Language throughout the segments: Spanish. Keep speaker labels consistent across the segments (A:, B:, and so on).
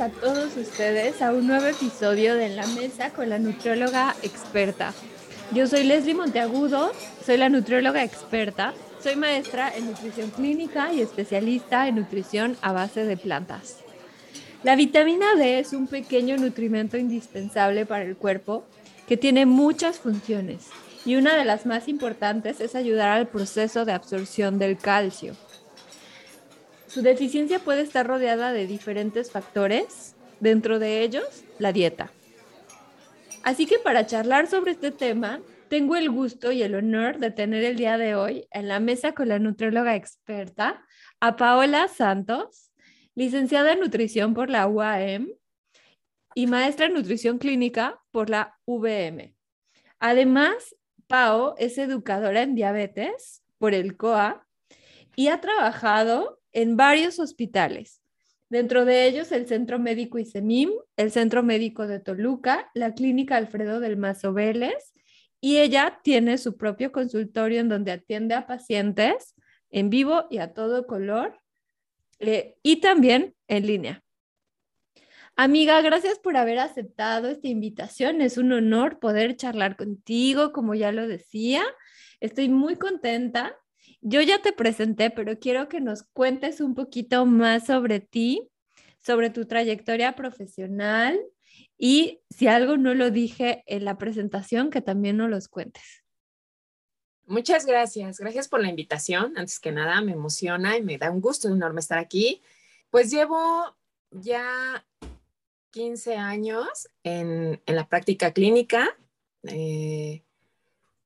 A: A todos ustedes a un nuevo episodio de la Mesa con la nutrióloga experta. Yo soy Leslie Monteagudo, soy la nutrióloga experta, soy maestra en nutrición clínica y especialista en nutrición a base de plantas. La vitamina D es un pequeño nutrimento indispensable para el cuerpo que tiene muchas funciones y una de las más importantes es ayudar al proceso de absorción del calcio. Su deficiencia puede estar rodeada de diferentes factores, dentro de ellos la dieta. Así que para charlar sobre este tema, tengo el gusto y el honor de tener el día de hoy en la mesa con la nutrióloga experta a Paola Santos, licenciada en nutrición por la UAM y maestra en nutrición clínica por la VM. Además, Pao es educadora en diabetes por el COA y ha trabajado en varios hospitales. Dentro de ellos el Centro Médico ISEMIM, el Centro Médico de Toluca, la Clínica Alfredo del Mazo Vélez, y ella tiene su propio consultorio en donde atiende a pacientes en vivo y a todo color, eh, y también en línea. Amiga, gracias por haber aceptado esta invitación. Es un honor poder charlar contigo, como ya lo decía. Estoy muy contenta yo ya te presenté, pero quiero que nos cuentes un poquito más sobre ti, sobre tu trayectoria profesional y si algo no lo dije en la presentación, que también nos los cuentes.
B: Muchas gracias. Gracias por la invitación. Antes que nada, me emociona y me da un gusto enorme estar aquí. Pues llevo ya 15 años en, la práctica clínica. Eh,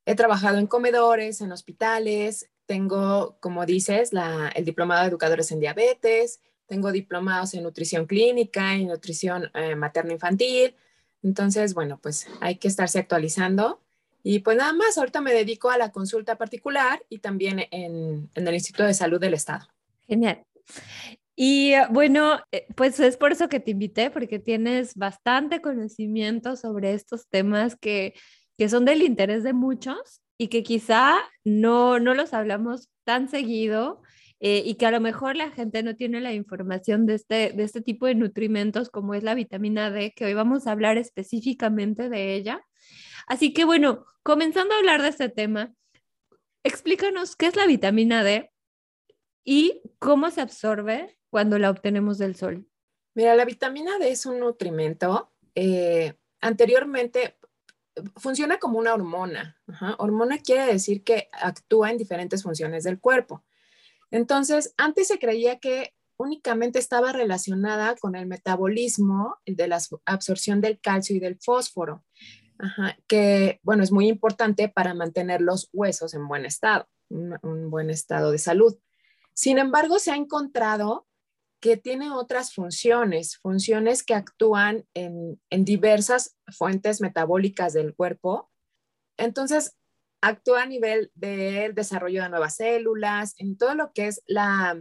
B: he trabajado en comedores, en hospitales, tengo, como dices, el diplomado de educadores en diabetes, tengo diplomados en nutrición clínica y nutrición eh, materno-infantil. Entonces, bueno, pues hay que estarse actualizando. Y pues nada más, ahorita me dedico a la consulta particular y también en, en el Instituto de Salud del Estado.
A: Genial. Y bueno, eh, pues es por eso que te invité, porque tienes bastante conocimiento sobre estos temas que, que son del interés de muchos y que quizá no, no los hablamos tan seguido eh, y que a lo mejor la gente no tiene la información de este, de este tipo de nutrimentos como es la vitamina D, que hoy vamos a hablar específicamente de ella. Así que bueno, comenzando a hablar de este tema, explícanos qué es la vitamina D y cómo se absorbe cuando la obtenemos del sol.
B: Mira, la vitamina D es un nutrimento. Eh, anteriormente, funciona como una hormona. Hormona quiere decir que actúa en diferentes funciones del cuerpo. Entonces, antes se creía que únicamente estaba relacionada con el metabolismo de la absorción del calcio y del fósforo, que, bueno, es muy importante para mantener los huesos en buen estado, un buen estado de salud. Sin embargo, se ha encontrado que tiene otras funciones, funciones que actúan en, diversas fuentes metabólicas del cuerpo. Entonces, actúa a nivel del desarrollo de nuevas células, en todo lo que es la,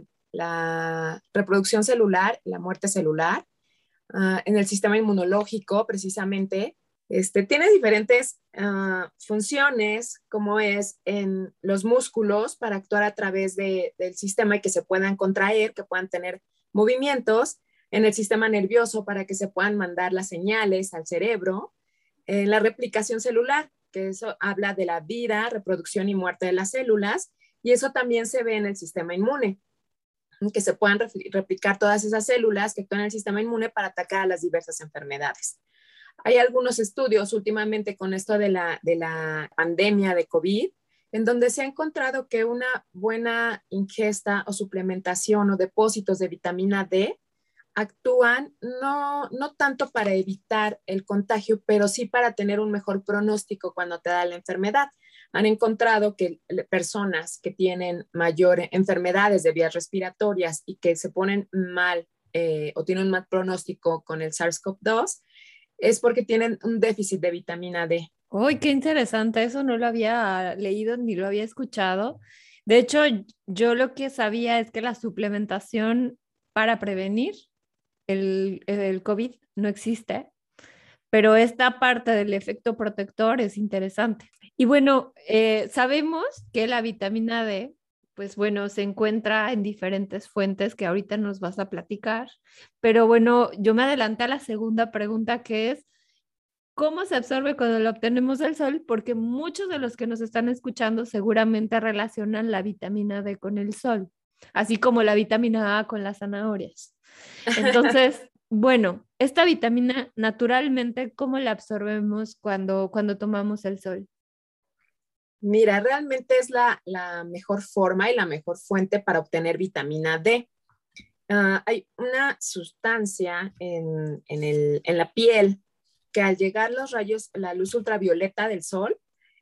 B: reproducción celular, la muerte celular, ah, en el sistema inmunológico, precisamente. Este, tiene diferentes ah, funciones, como es en los músculos, para actuar a través del sistema y que se puedan contraer, que puedan tener movimientos en el sistema nervioso para que se puedan mandar las señales al cerebro, en la replicación celular, que eso habla de la vida, reproducción y muerte de las células, y eso también se ve en el sistema inmune, que se puedan replicar todas esas células que actúan en el sistema inmune para atacar a las diversas enfermedades. Hay algunos estudios últimamente con esto de la, de la pandemia de COVID, en donde se ha encontrado que una buena ingesta o suplementación o depósitos de vitamina D actúan no, no tanto para evitar el contagio, pero sí para tener un mejor pronóstico cuando te da la enfermedad. Han encontrado que personas que tienen mayores enfermedades de vías respiratorias y que se ponen mal eh, o tienen un mal pronóstico con el SARS-CoV-2 es porque tienen un déficit de vitamina D.
A: Uy, qué interesante, eso no lo había leído ni lo había escuchado. De hecho, yo lo que sabía es que la suplementación para prevenir el, el COVID no existe, pero esta parte del efecto protector es interesante. Y bueno, eh, sabemos que la vitamina D pues bueno, se encuentra en diferentes fuentes que ahorita nos vas a platicar. Pero bueno, yo me adelanté a la segunda pregunta que es, ¿cómo se absorbe cuando lo obtenemos del sol? Porque muchos de los que nos están escuchando seguramente relacionan la vitamina D con el sol, así como la vitamina A con las zanahorias. Entonces, bueno, esta vitamina naturalmente, ¿cómo la absorbemos cuando, cuando tomamos el sol?
B: Mira, realmente es la, mejor forma y la mejor fuente para obtener vitamina D. Ah, hay una sustancia en, la piel que al llegar los rayos, la luz ultravioleta del sol,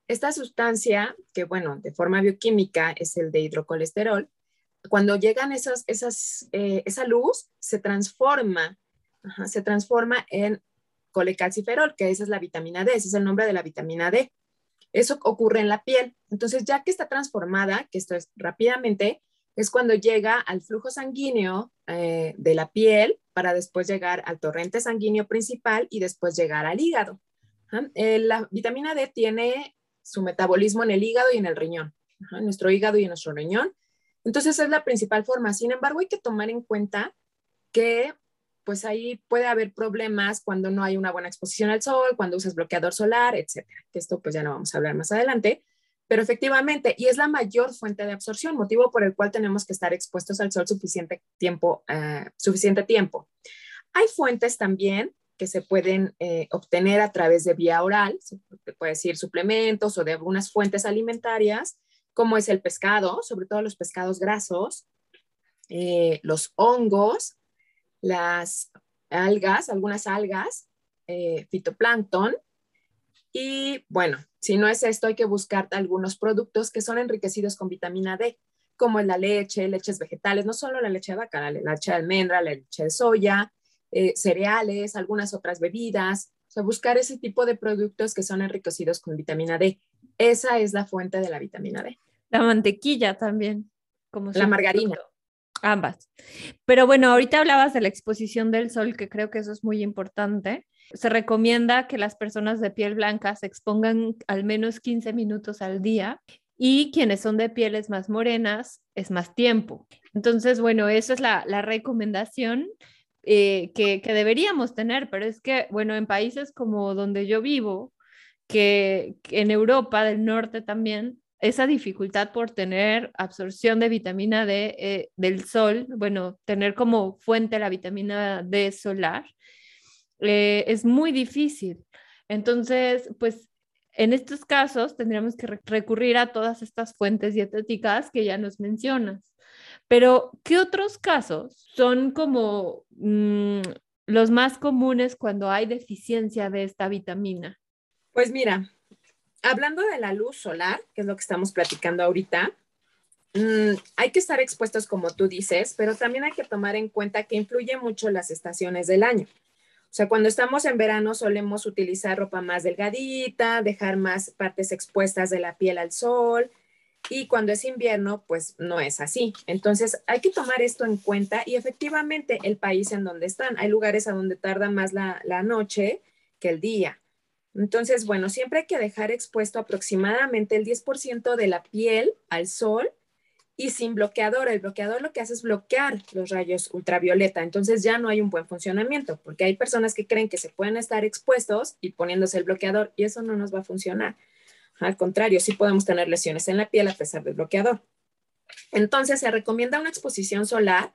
B: esta sustancia, que bueno, de forma bioquímica es el de hidrocolesterol, cuando llegan esas, esas, eh, esa luz, se transforma, se transforma en colecalciferol, que esa es la vitamina D, ese es el nombre de la vitamina D. Eso ocurre en la piel. Entonces, ya que está transformada, que esto es rápidamente, es cuando llega al flujo sanguíneo eh, de la piel para después llegar al torrente sanguíneo principal y después llegar al hígado. Eh, la vitamina D tiene su metabolismo en el hígado y en el riñón, en nuestro hígado y en nuestro riñón. Entonces es la principal forma. Sin embargo, hay que tomar en cuenta que pues ahí puede haber problemas cuando no hay una buena exposición al sol, cuando usas bloqueador solar, etcétera. Esto pues ya no vamos a hablar más adelante, pero efectivamente, y es la mayor fuente de absorción, motivo por el cual tenemos que estar expuestos al sol suficiente tiempo. Eh, suficiente tiempo. Hay fuentes también que se pueden eh, obtener a través de vía oral, se puede decir suplementos o de algunas fuentes alimentarias, como es el pescado, sobre todo los pescados grasos, eh, los hongos, las algas, algunas algas, fitoplancton. Y bueno, si no es esto, hay que buscar algunos productos que son enriquecidos con vitamina D, como la leche, leches vegetales, no solo la leche de vaca, la leche de almendra, la leche de soya, eh, cereales, algunas otras bebidas. O sea, buscar ese tipo de productos que son enriquecidos con vitamina D. Esa es la fuente de la vitamina D.
A: La mantequilla también, como
B: la margarina.
A: Ambas. Pero bueno, ahorita hablabas de la exposición del sol, que creo que eso es muy importante. Se recomienda que las personas de piel blanca se expongan al menos 15 minutos al día y quienes son de pieles más morenas es más tiempo. Entonces, bueno, esa es la, recomendación eh, que, que, deberíamos tener, pero es que, bueno, en países como donde yo vivo, que en Europa del Norte también, esa dificultad por tener absorción de vitamina D eh, del sol, bueno, tener como fuente la vitamina D solar, eh, es muy difícil. Entonces, pues en estos casos tendríamos que recurrir a todas estas fuentes dietéticas que ya nos mencionas. Pero, ¿qué otros casos son como mm, los más comunes cuando hay deficiencia de esta vitamina?
B: Pues mira, hablando de la luz solar, que es lo que estamos platicando ahorita, mm, hay que estar expuestos como tú dices, pero también hay que tomar en cuenta que influye mucho las estaciones del año. O sea, cuando estamos en verano solemos utilizar ropa más delgadita, dejar más partes expuestas de la piel al sol. Y cuando es invierno, pues no es así. Entonces hay que tomar esto en cuenta y efectivamente el país en donde están. Hay lugares a donde tarda más la, la noche que el día. Entonces, bueno, siempre hay que dejar expuesto aproximadamente el 10% de la piel al sol y sin bloqueador. El bloqueador lo que hace es bloquear los rayos ultravioleta. Entonces ya no hay un buen funcionamiento porque hay personas que creen que se pueden estar expuestos y poniéndose el bloqueador y eso no nos va a funcionar. Al contrario, sí podemos tener lesiones en la piel a pesar del bloqueador. Entonces se recomienda una exposición solar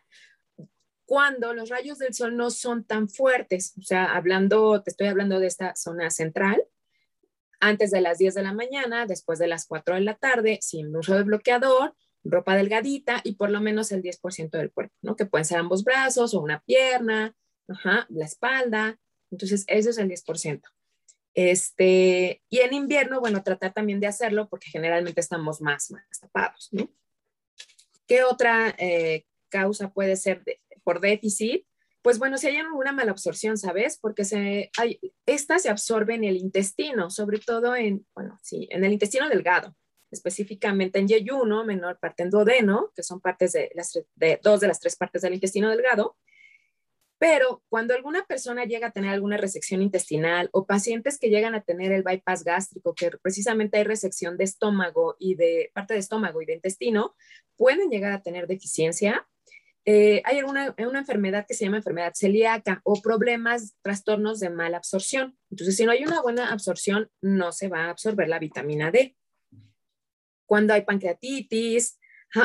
B: cuando los rayos del sol no son tan fuertes. O sea, hablando, te estoy hablando de esta zona central, antes de las 10 de la mañana, después de las 4 de la tarde, sin uso de bloqueador, ropa delgadita y por lo menos el 10% del cuerpo, ¿no? Que pueden ser ambos brazos o una pierna, la espalda. Entonces, eso es el 10%. Este, y en invierno, bueno, tratar también de hacerlo porque generalmente estamos más, más tapados, ¿no? ¿Qué otra eh, causa puede ser por déficit, pues bueno, si hay alguna malabsorción, ¿sabes? Porque se, hay, esta se absorbe en el intestino, sobre todo en, bueno, sí, en el intestino delgado, específicamente en yeyuno, menor parte en duodeno, que son partes de, las, de dos de las tres partes del intestino delgado. Pero cuando alguna persona llega a tener alguna resección intestinal o pacientes que llegan a tener el bypass gástrico, que precisamente hay resección de estómago y de parte de estómago y de intestino, pueden llegar a tener deficiencia. Eh, hay una, una enfermedad que se llama enfermedad celíaca o problemas, trastornos de mala absorción. Entonces, si no hay una buena absorción, no se va a absorber la vitamina D. Cuando hay pancreatitis,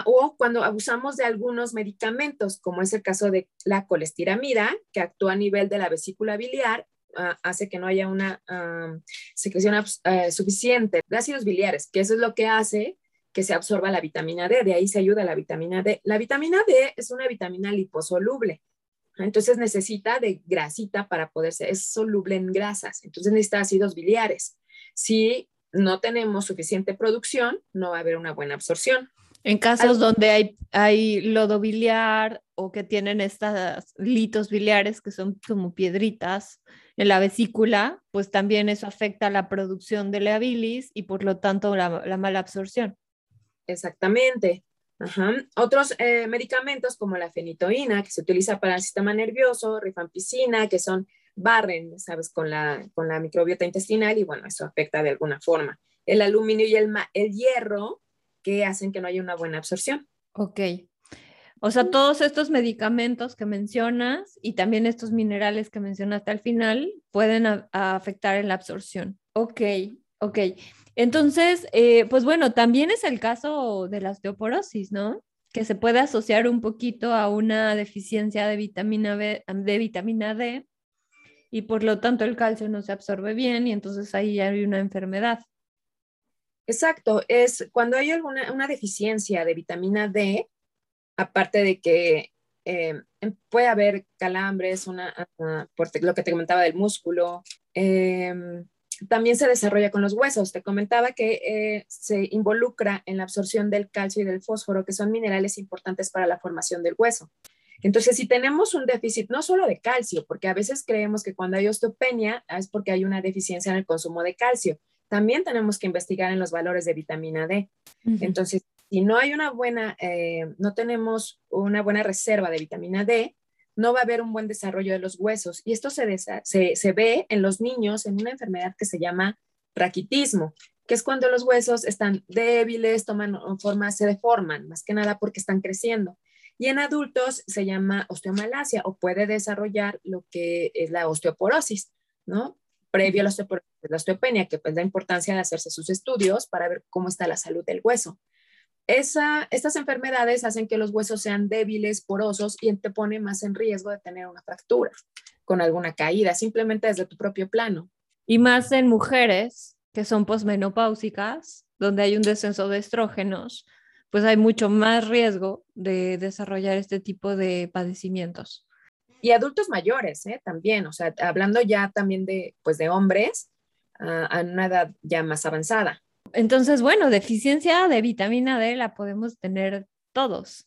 B: o cuando abusamos de algunos medicamentos, como es el caso de la colestiramida, que actúa a nivel de la vesícula biliar, ah, hace que no haya una secreción eh, suficiente de ácidos biliares, que eso es lo que hace que se absorba la vitamina D, de ahí se ayuda la vitamina D. La vitamina D es una vitamina liposoluble, entonces necesita de grasita para poderse, es soluble en grasas, entonces necesita ácidos biliares. Si no tenemos suficiente producción, no va a haber una buena absorción.
A: En casos donde hay, hay lodo biliar o que tienen estas litos biliares que son como piedritas en la vesícula, pues también eso afecta la producción de la bilis y por lo tanto la, mala absorción.
B: Exactamente. Otros eh, medicamentos como la fenitoína, que se utiliza para el sistema nervioso, rifampicina, que son barren, ¿sabes?, con la, con la microbiota intestinal y bueno, eso afecta de alguna forma. El aluminio y el, el hierro que hacen que no haya una buena absorción.
A: Ok. O sea, todos estos medicamentos que mencionas y también estos minerales que mencionaste al final pueden afectar en la absorción. Ok, ok. Entonces, eh, pues bueno, también es el caso de la osteoporosis, ¿no? Que se puede asociar un poquito a una deficiencia de vitamina B, de vitamina D, y por lo tanto el calcio no se absorbe bien y entonces ahí hay una enfermedad.
B: Exacto, es cuando hay alguna una deficiencia de vitamina D, aparte de que eh, puede haber calambres, una, ah, por lo que te comentaba del músculo, em, también se desarrolla con los huesos. Te comentaba que eh, se involucra en la absorción del calcio y del fósforo, que son minerales importantes para la formación del hueso. Entonces, si tenemos un déficit no solo de calcio, porque a veces creemos que cuando hay osteopenia es porque hay una deficiencia en el consumo de calcio, también tenemos que investigar en los valores de vitamina D. Entonces, si no hay una buena, eh, no tenemos una buena reserva de vitamina D, no va a haber un buen desarrollo de los huesos. Y esto se, se, se ve en los niños en una enfermedad que se llama raquitismo, que es cuando los huesos están débiles, toman forma, se deforman, más que nada porque están creciendo. Y en adultos se llama osteomalacia o puede desarrollar lo que es la osteoporosis, ¿no? previo a la osteopenia, que pues la importancia de hacerse sus estudios para ver cómo está la salud del hueso. Esa, estas enfermedades hacen que los huesos sean débiles, porosos y te pone más en riesgo de tener una fractura con alguna caída, simplemente desde tu propio plano.
A: Y más en mujeres que son posmenopáusicas, donde hay un descenso de estrógenos, pues hay mucho más riesgo de desarrollar este tipo de padecimientos
B: y adultos mayores ¿eh? también, o sea, hablando ya también de, pues, de hombres uh, a una edad ya más avanzada.
A: Entonces, bueno, deficiencia de vitamina D la podemos tener todos.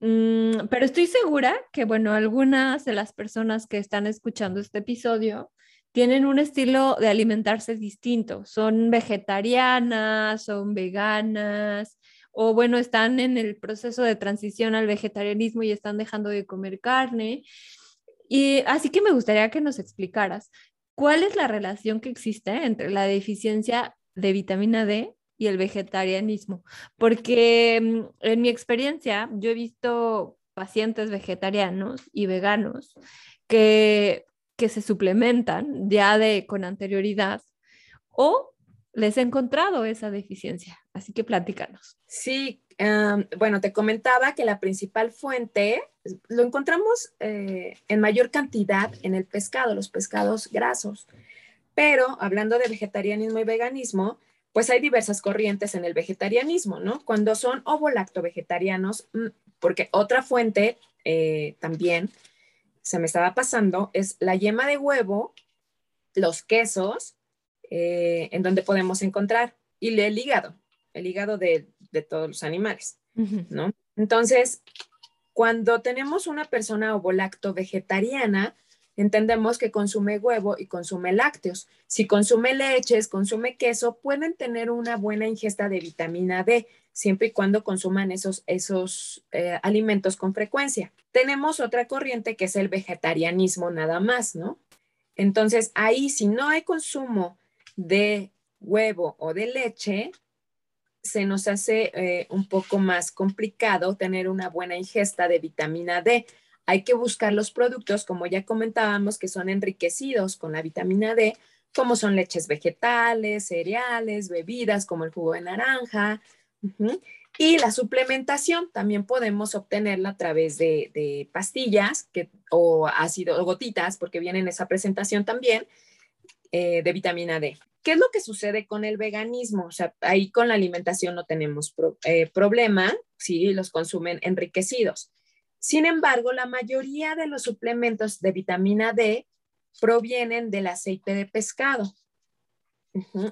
A: Mm, pero estoy segura que, bueno, algunas de las personas que están escuchando este episodio tienen un estilo de alimentarse distinto. Son vegetarianas, son veganas, o bueno, están en el proceso de transición al vegetarianismo y están dejando de comer carne. Y así que me gustaría que nos explicaras cuál es la relación que existe entre la deficiencia de vitamina D y el vegetarianismo, porque mm, en mi experiencia yo he visto pacientes vegetarianos y veganos que, que se suplementan ya de con anterioridad o les he encontrado esa deficiencia. Así que platícanos.
B: Sí, bueno, te comentaba que la principal fuente lo encontramos eh, en mayor cantidad en el pescado, los pescados grasos. Pero hablando de vegetarianismo y veganismo, pues hay diversas corrientes en el vegetarianismo, ¿no? Cuando son ovo-lacto-vegetarianos, mm, porque otra fuente eh, también se me estaba pasando es la yema de huevo, los quesos, eh, en donde podemos encontrar, y el hígado, el hígado de, de todos los animales, ¿no? Entonces, cuando tenemos una persona ovolacto vegetariana, entendemos que consume huevo y consume lácteos. Si consume leches, consume queso, pueden tener una buena ingesta de vitamina D. siempre y cuando consuman esos, esos eh, alimentos con frecuencia. Tenemos otra corriente que es el vegetarianismo nada más, ¿no? Entonces, ahí si no hay consumo de huevo o de leche, se nos hace eh, un poco más complicado tener una buena ingesta de vitamina D. Hay que buscar los productos, como ya comentábamos, que son enriquecidos con la vitamina D, como son leches vegetales, cereales, bebidas como el jugo de naranja, y la suplementación también podemos obtenerla a través de, pastillas que, o ácido o gotitas, porque viene en esa presentación también, eh, de vitamina D. ¿Qué es lo que sucede con el veganismo? O sea, ahí con la alimentación no tenemos eh, problema si los consumen enriquecidos. Sin embargo, la mayoría de los suplementos de vitamina D provienen del aceite de pescado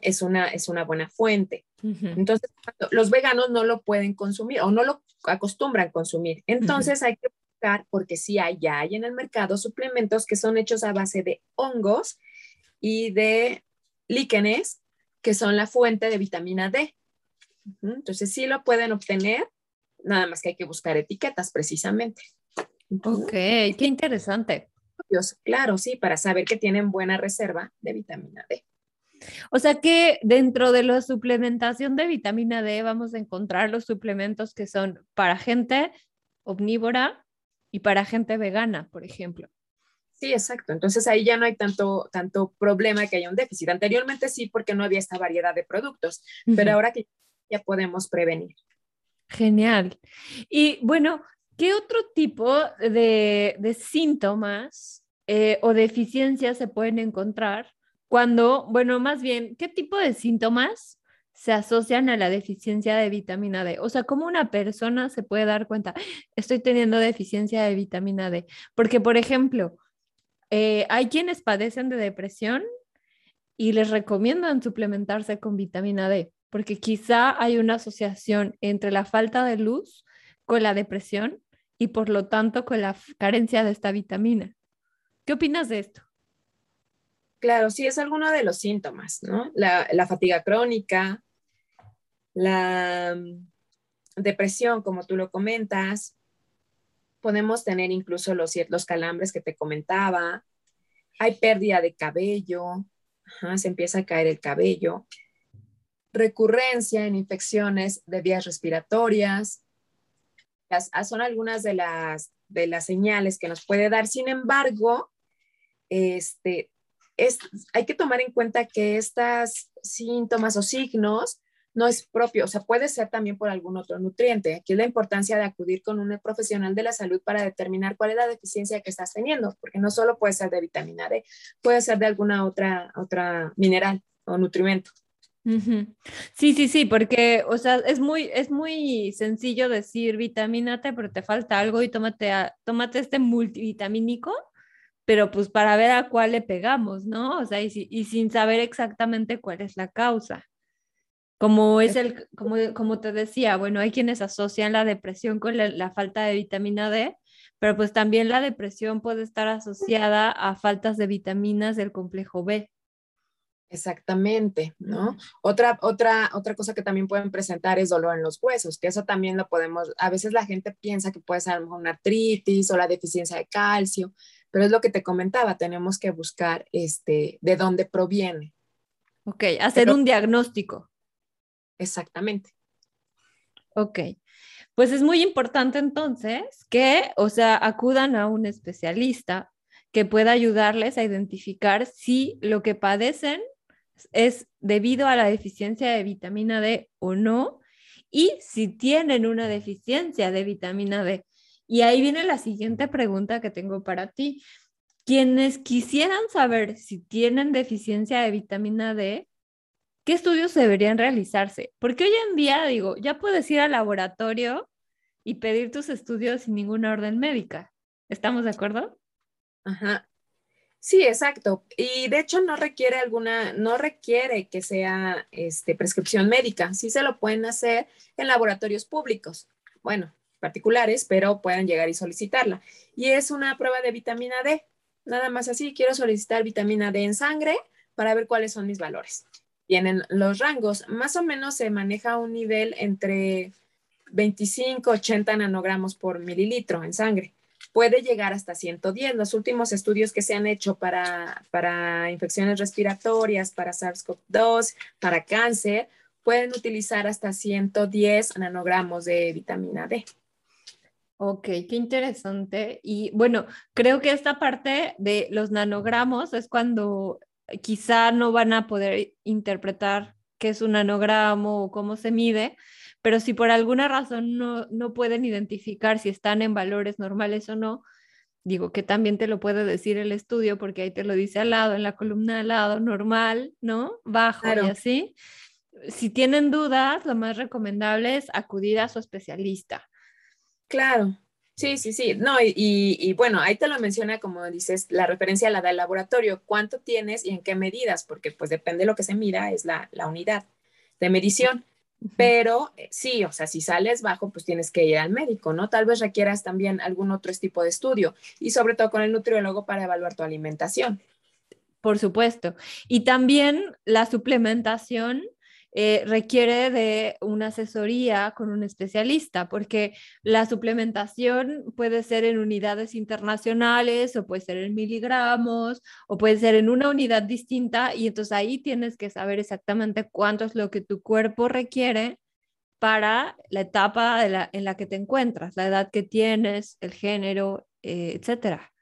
B: es, una, es una buena fuente. Entonces, los veganos no lo pueden consumir o no lo acostumbran a consumir. Entonces, hay que buscar, porque sí hay, ya hay en el mercado suplementos que son hechos a base de hongos y de líquenes, que son la fuente de vitamina D. Entonces, sí lo pueden obtener, nada más que hay que buscar etiquetas precisamente.
A: Ok, qué interesante.
B: Claro, sí, para saber que tienen buena reserva de vitamina D.
A: O sea que dentro de la suplementación de vitamina D vamos a encontrar los suplementos que son para gente omnívora y para gente vegana, por ejemplo.
B: Sí, exacto. Entonces ahí ya no hay tanto, tanto problema que haya un déficit. Anteriormente sí, porque no había esta variedad de productos, pero ahora que ya podemos prevenir.
A: Genial. Y bueno, ¿qué otro tipo de, síntomas eh, o deficiencias se pueden encontrar cuando, bueno, más bien, ¿qué tipo de síntomas se asocian a la deficiencia de vitamina D? O sea, ¿cómo una persona se puede dar cuenta, estoy teniendo deficiencia de vitamina D? Porque, por ejemplo, eh, hay quienes padecen de depresión y les recomiendan suplementarse con vitamina D, porque quizá hay una asociación entre la falta de luz con la depresión y por lo tanto con la carencia de esta vitamina. ¿Qué opinas de esto?
B: Claro, sí, es alguno de los síntomas, ¿no? La, fatiga crónica, la mm, depresión, como tú lo comentas. Podemos tener incluso los, calambres que te comentaba. Hay pérdida de cabello, se empieza a caer el cabello. Recurrencia en infecciones de vías respiratorias. son algunas de las, de las señales que nos puede dar. Sin embargo, este, hay que tomar en cuenta que estos síntomas o signos no es propio, o sea, puede ser también por algún otro nutriente. Aquí es la importancia de acudir con un profesional de la salud para determinar cuál es la deficiencia que estás teniendo, porque no solo puede ser de vitamina D, puede ser de alguna otra, otra mineral o nutrimento.
A: Sí, sí, sí, porque, o sea, es muy, es muy sencillo decir vitamina T, pero te falta algo y tómate, tómate este multivitamínico pero pues para ver a cuál le pegamos, ¿no? O sea, y, sin saber exactamente cuál es la causa. Como es el, como, como te decía, bueno, hay quienes asocian la depresión con la, falta de vitamina D, pero pues también la depresión puede estar asociada a faltas de vitaminas del complejo B.
B: Exactamente, ¿no? Otra, otra, otra cosa que también pueden presentar es dolor en los huesos, que eso también lo podemos, a veces la gente piensa que puede ser a lo mejor una artritis o la deficiencia de calcio, pero es lo que te comentaba, tenemos que buscar este, de dónde proviene.
A: Ok, hacer un diagnóstico.
B: Exactamente.
A: Ok, pues es muy importante entonces que, o sea, acudan a un especialista que pueda ayudarles a identificar si lo que padecen es debido a la deficiencia de vitamina D o no, y si tienen una deficiencia de vitamina D. Y ahí viene la siguiente pregunta que tengo para ti. Quienes quisieran saber si tienen deficiencia de vitamina D, ¿qué estudios deberían realizarse? Porque hoy en día, digo, ya puedes ir al laboratorio y pedir tus estudios sin ninguna orden médica. ¿Estamos de acuerdo?
B: Ajá. Sí, exacto. Y de hecho no requiere alguna, no requiere que sea este, prescripción médica. Sí se lo pueden hacer en laboratorios públicos. Bueno, particulares, pero pueden llegar y solicitarla. Y es una prueba de vitamina D. Nada más así, quiero solicitar vitamina D en sangre para ver cuáles son mis valores. Tienen los rangos. Más o menos se maneja un nivel entre 25, 80 nanogramos por mililitro en sangre. Puede llegar hasta 110. Los últimos estudios que se han hecho para, para infecciones respiratorias, para SARS-CoV-2, para cáncer, pueden utilizar hasta 110 nanogramos de vitamina D.
A: Ok, qué interesante. Y bueno, creo que esta parte de los nanogramos es cuando quizá no van a poder interpretar qué es un nanogramo o cómo se mide, pero si por alguna razón no, no pueden identificar si están en valores normales o no, digo que también te lo puede decir el estudio porque ahí te lo dice al lado, en la columna al lado, normal, ¿no? Bajo y así. Si tienen dudas, lo más recomendable es acudir a su especialista.
B: Claro, Sí, sí, sí. No, y, bueno, ahí te lo menciona, como dices, la referencia la del laboratorio. ¿Cuánto tienes y en qué medidas? Porque pues depende de lo que se mira, es la, unidad de medición. Pero eh, sí, o sea, si sales bajo, pues tienes que ir al médico, ¿no? Tal vez requieras también algún otro tipo de estudio y sobre todo con el nutriólogo para evaluar tu alimentación.
A: Por supuesto. Y también la suplementación eh, requiere de una asesoría con un especialista, porque la suplementación puede ser en unidades internacionales o puede ser en miligramos o puede ser en una unidad distinta y entonces ahí tienes que saber exactamente cuánto es lo que tu cuerpo requiere para la etapa en la que te encuentras, la edad que tienes, el género, eh, etcétera.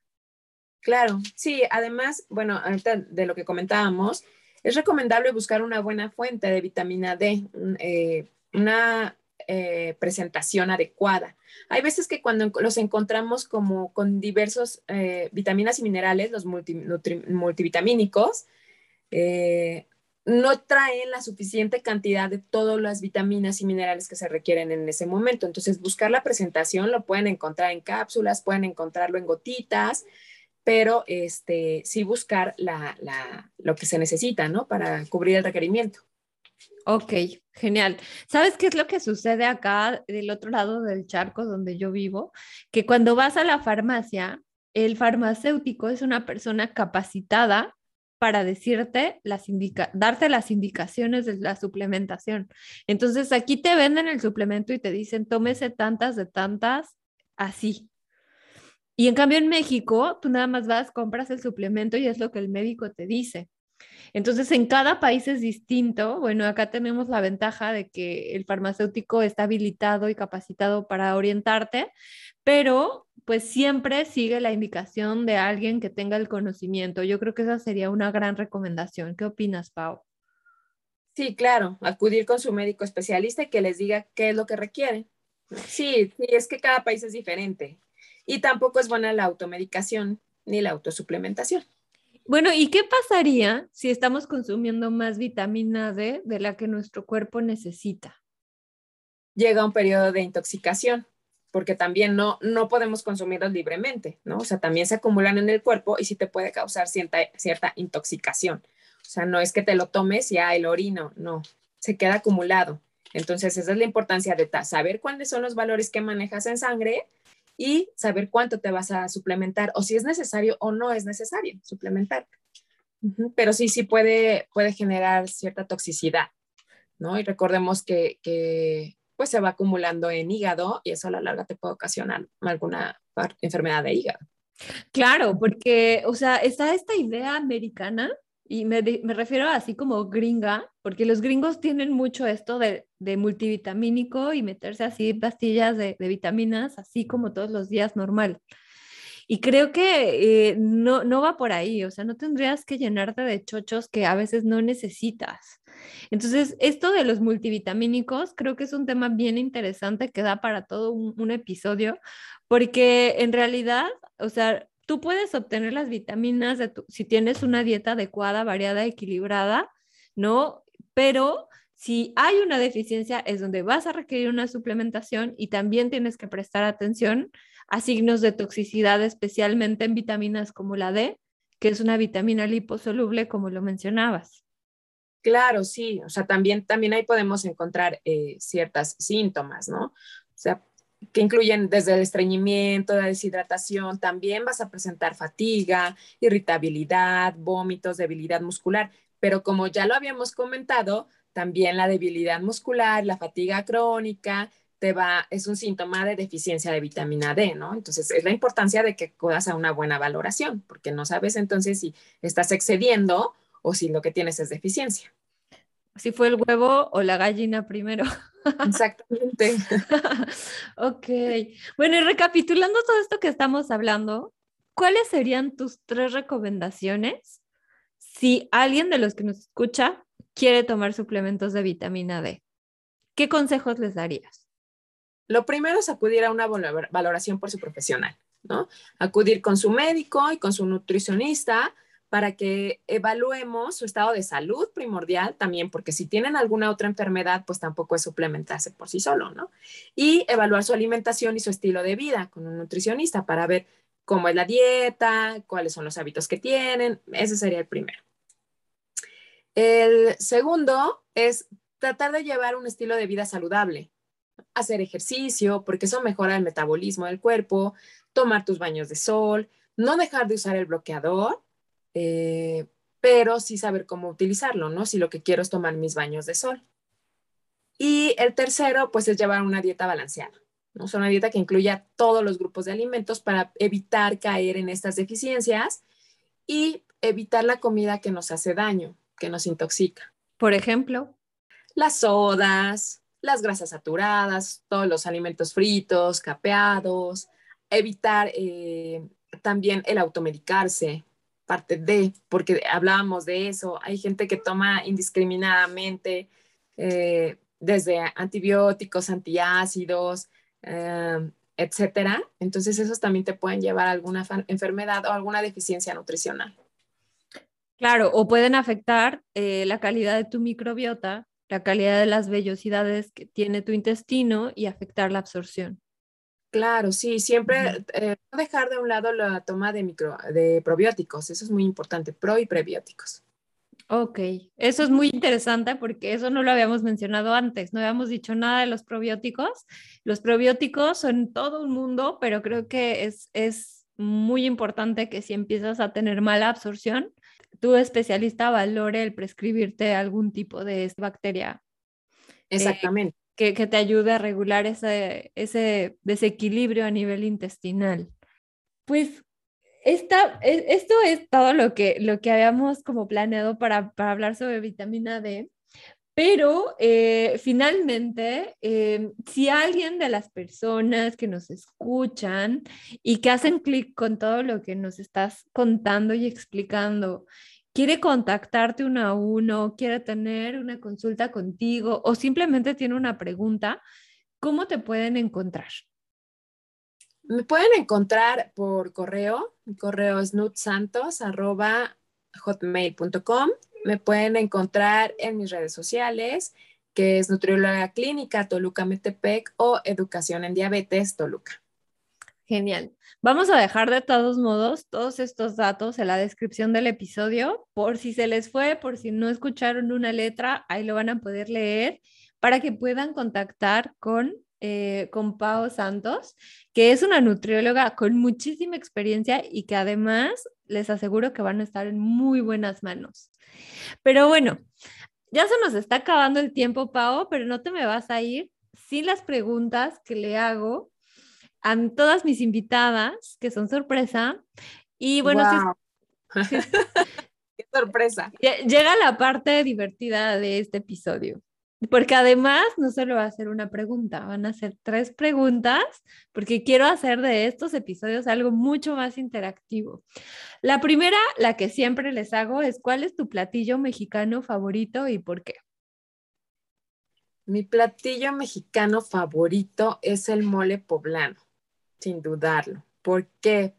B: Claro, sí, además, bueno, de lo que comentábamos, es recomendable buscar una buena fuente de vitamina D, eh, una eh, presentación adecuada. Hay veces que cuando los encontramos como con diversos eh, vitaminas y minerales, los multivitamínicos, no traen la suficiente cantidad de todas las vitaminas y minerales que se requieren en ese momento. Entonces, buscar la presentación lo pueden encontrar en cápsulas, pueden encontrarlo en gotitas pero este, sí buscar la, lo que se necesita, ¿no? Para cubrir el requerimiento.
A: Ok, genial. ¿Sabes qué es lo que sucede acá del otro lado del charco donde yo vivo? Que cuando vas a la farmacia, el farmacéutico es una persona capacitada para decirte las indica darte las indicaciones de la suplementación. Entonces aquí te venden el suplemento y te dicen, tómese tantas de tantas así. Y en cambio en México, tú nada más vas, compras el suplemento y es lo que el médico te dice. Entonces, en cada país es distinto. Bueno, acá tenemos la ventaja de que el farmacéutico está habilitado y capacitado para orientarte, pero pues siempre sigue la indicación de alguien que tenga el conocimiento. Yo creo que esa sería una gran recomendación. ¿Qué opinas, Pau?
B: Sí, claro, acudir con su médico especialista y que les diga qué es lo que requiere. Sí, sí, es que cada país es diferente. Y tampoco es buena la automedicación ni la autosuplementación.
A: Bueno, ¿y qué pasaría si estamos consumiendo más vitamina D de la que nuestro cuerpo necesita?
B: Llega un periodo de intoxicación, porque también no, no podemos consumirlos libremente, ¿no? O sea, también se acumulan en el cuerpo y sí te puede causar cierta, cierta intoxicación. O sea, no es que te lo tomes y ah, el orino, no, se queda acumulado. Entonces, esa es la importancia de saber cuáles son los valores que manejas en sangre y saber cuánto te vas a suplementar o si es necesario o no es necesario suplementar. Pero sí, sí puede, puede generar cierta toxicidad, ¿no? Y recordemos que, que pues se va acumulando en hígado y eso a la larga te puede ocasionar alguna enfermedad de hígado.
A: Claro, porque, o sea, está esta idea americana y me, me, refiero así como gringa, porque los gringos tienen mucho esto de, de multivitamínico y meterse así pastillas de, de, vitaminas, así como todos los días normal. Y creo que eh, no, no va por ahí, o sea, no tendrías que llenarte de chochos que a veces no necesitas. Entonces, esto de los multivitamínicos creo que es un tema bien interesante que da para todo un, un episodio, porque en realidad, o sea, tú puedes obtener las vitaminas de tu, si tienes una dieta adecuada, variada, equilibrada, ¿no? Pero si hay una deficiencia es donde vas a requerir una suplementación y también tienes que prestar atención a signos de toxicidad, especialmente en vitaminas como la D, que es una vitamina liposoluble, como lo mencionabas.
B: Claro, sí, o sea, también, también ahí podemos encontrar eh, ciertas síntomas, ¿no? O sea, que incluyen desde el estreñimiento, la deshidratación, también vas a presentar fatiga, irritabilidad, vómitos, debilidad muscular, Pero como ya lo habíamos comentado, también la debilidad muscular, la fatiga crónica, te va, es un síntoma de deficiencia de vitamina D, ¿no? Entonces, es la importancia de que acudas a una buena valoración, porque no sabes entonces si estás excediendo o si lo que tienes es deficiencia.
A: Si fue el huevo o la gallina primero.
B: Exactamente.
A: ok. Bueno, y recapitulando todo esto que estamos hablando, ¿cuáles serían tus tres recomendaciones si alguien de los que nos escucha quiere tomar suplementos de vitamina D? ¿Qué consejos les darías?
B: Lo primero es acudir a una valoración por su profesional, ¿no? Acudir con su médico y con su nutricionista para que evaluemos su estado de salud primordial también, porque si tienen alguna otra enfermedad, pues tampoco es suplementarse por sí solo, ¿no? Y evaluar su alimentación y su estilo de vida con un nutricionista para ver cómo es la dieta, cuáles son los hábitos que tienen. Ese sería el primero. El segundo es tratar de llevar un estilo de vida saludable, hacer ejercicio, porque eso mejora el metabolismo del cuerpo, tomar tus baños de sol, no dejar de usar el bloqueador eh, pero sí saber cómo utilizarlo, ¿no? Si lo que quiero es tomar mis baños de sol. Y el tercero, pues es llevar una dieta balanceada, ¿no? Es una dieta que incluya todos los grupos de alimentos para evitar caer en estas deficiencias y evitar la comida que nos hace daño, que nos intoxica.
A: Por ejemplo,
B: las sodas, las grasas saturadas, todos los alimentos fritos, capeados, evitar eh, también el automedicarse, parte de, porque hablábamos de eso, hay gente que toma indiscriminadamente eh, desde antibióticos, antiácidos, eh, etcétera. Entonces, esos también te pueden llevar a alguna enfermedad o alguna deficiencia nutricional.
A: Claro, o pueden afectar eh, la calidad de tu microbiota, la calidad de las vellosidades que tiene tu intestino y afectar la absorción.
B: Claro, sí, siempre eh, no dejar de un lado la toma de, micro, de probióticos, eso es muy importante, pro y prebióticos.
A: Ok, eso es muy interesante porque eso no lo habíamos mencionado antes, no habíamos dicho nada de los probióticos. Los probióticos son todo un mundo, pero creo que es, es muy importante que si empiezas a tener mala absorción, tu especialista valore el prescribirte algún tipo de bacteria.
B: Eh,
A: Que, te ayude a regular ese, ese desequilibrio a nivel intestinal. Pues esta, e, esto es todo lo que, lo que habíamos como planeado para, hablar sobre vitamina D. Pero eh, finalmente, eh, si alguien de las personas que nos escuchan y que hacen clic con todo lo que nos estás contando y explicando quiere contactarte uno a uno, quiere tener una consulta contigo o simplemente tiene una pregunta, ¿cómo te pueden encontrar?
B: Me pueden encontrar por correo. Mi correo es nutsantos.hotmail.com. Me pueden encontrar en mis redes sociales, que es Nutrióloga Clínica Toluca Metepec o Educación en Diabetes Toluca.
A: Genial. Vamos a dejar de todos modos todos estos datos en la descripción del episodio, por si se les fue, por si no escucharon una letra, ahí lo van a poder leer para que puedan contactar con, eh, con Pau Santos, que es una nutrióloga con muchísima experiencia y que además les aseguro que van a estar en muy buenas manos. Pero bueno, ya se nos está acabando el tiempo, Pau, pero no te me vas a ir sin las preguntas que le hago a todas mis invitadas, que son sorpresa. Y bueno,
B: Qué sorpresa.
A: Llega la parte divertida de este episodio. Porque además no solo va a ser una pregunta, van a ser tres preguntas, porque quiero hacer de estos episodios algo mucho más interactivo. La primera, la que siempre les hago, es ¿cuál es tu platillo mexicano favorito y por qué?
B: Mi platillo mexicano favorito es el mole poblano sin dudarlo, porque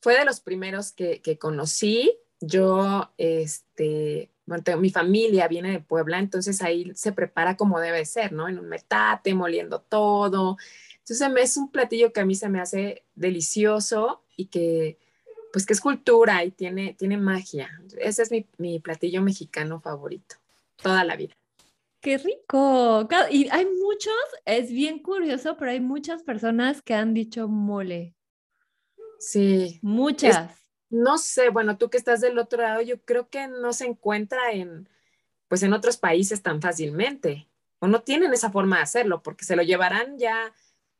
B: fue de los primeros que, conocí. Yo, este, bueno, mi familia viene de Puebla, entonces ahí se prepara como debe ser, ¿no? En un metate, moliendo todo. Entonces es un platillo que a mí se me hace delicioso y que, pues que es cultura y tiene, tiene magia. Ese es mi, mi platillo mexicano favorito, toda la vida.
A: Qué rico. Y hay muchos, es bien curioso, pero hay muchas personas que han dicho mole.
B: Sí.
A: Muchas.
B: No sé, bueno, tú que estás del otro lado, yo creo que no se encuentra en, pues en otros países tan fácilmente, o no tienen esa forma de hacerlo, porque se lo llevarán ya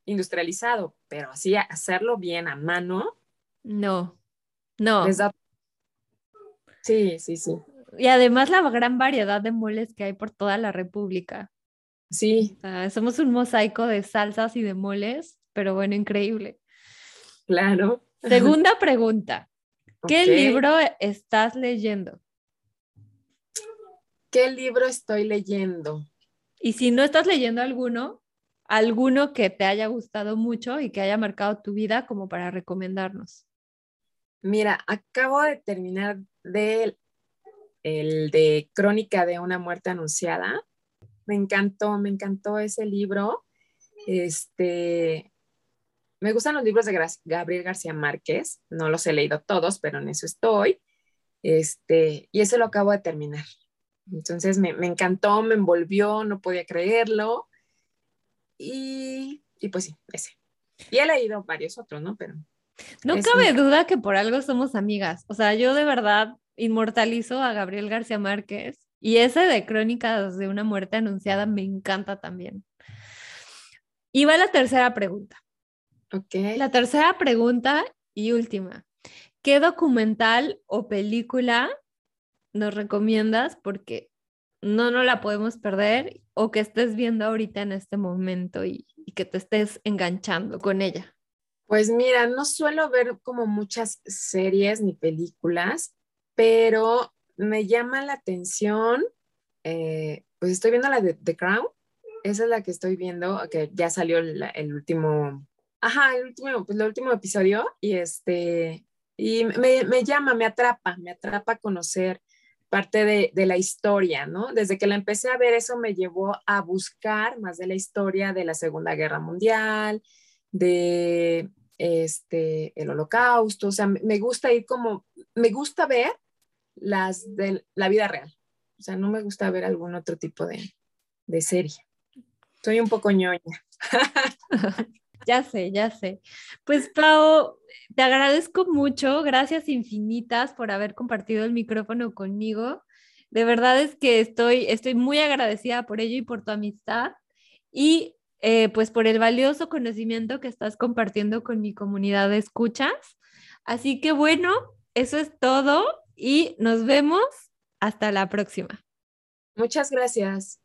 B: industrializado, pero así hacerlo bien a mano.
A: No, no.
B: Sí, sí, sí.
A: Y además la gran variedad de moles que hay por toda la República.
B: Sí.
A: somos un mosaico de salsas y de moles, pero bueno, increíble.
B: Claro.
A: Segunda pregunta. ¿Qué libro estás leyendo?
B: ¿Qué libro estoy leyendo?
A: Y si no estás leyendo alguno, alguno que te haya gustado mucho y que haya marcado tu vida como para recomendarnos.
B: Mira, acabo de terminar de el de Crónica de una muerte anunciada. Me encantó, me encantó ese libro. Este, me gustan los libros de Gabriel García Márquez. No los he leído todos, pero en eso estoy. Este, y ese lo acabo de terminar. Entonces me, encantó, me envolvió, no podía creerlo. Y, y, pues sí, ese. Y he leído varios otros, ¿no? Pero.
A: No cabe duda que por algo somos amigas. O sea, yo de verdad inmortalizo a Gabriel García Márquez y ese de Crónicas de una muerte anunciada me encanta también. Y va la tercera pregunta. La tercera pregunta y última. ¿Qué documental o película nos recomiendas? Porque no nos la podemos perder o que estés viendo ahorita en este momento y, y que te estés enganchando con ella.
B: Pues mira, no suelo ver como muchas series ni películas, pero me llama la atención, eh, pues estoy viendo la de The Crown, esa es la que estoy viendo, que ya salió el, último, ajá, el último, pues el último episodio y este, y me, me llama, me atrapa, me atrapa conocer parte de, de, la historia, ¿no? Desde que la empecé a ver, eso me llevó a buscar más de la historia de la Segunda Guerra Mundial, de este, el holocausto, o sea, me gusta ir como, me gusta ver las de la vida real. O sea, no me gusta ver algún otro tipo de, de serie. Soy un poco ñoña.
A: ya sé, ya sé. Pues Pau, te agradezco mucho, gracias infinitas por haber compartido el micrófono conmigo. De verdad es que estoy, estoy muy agradecida por ello y por tu amistad y eh, pues por el valioso conocimiento que estás compartiendo con mi comunidad de escuchas. Así que bueno, eso es todo y nos vemos hasta la próxima.
B: Muchas gracias.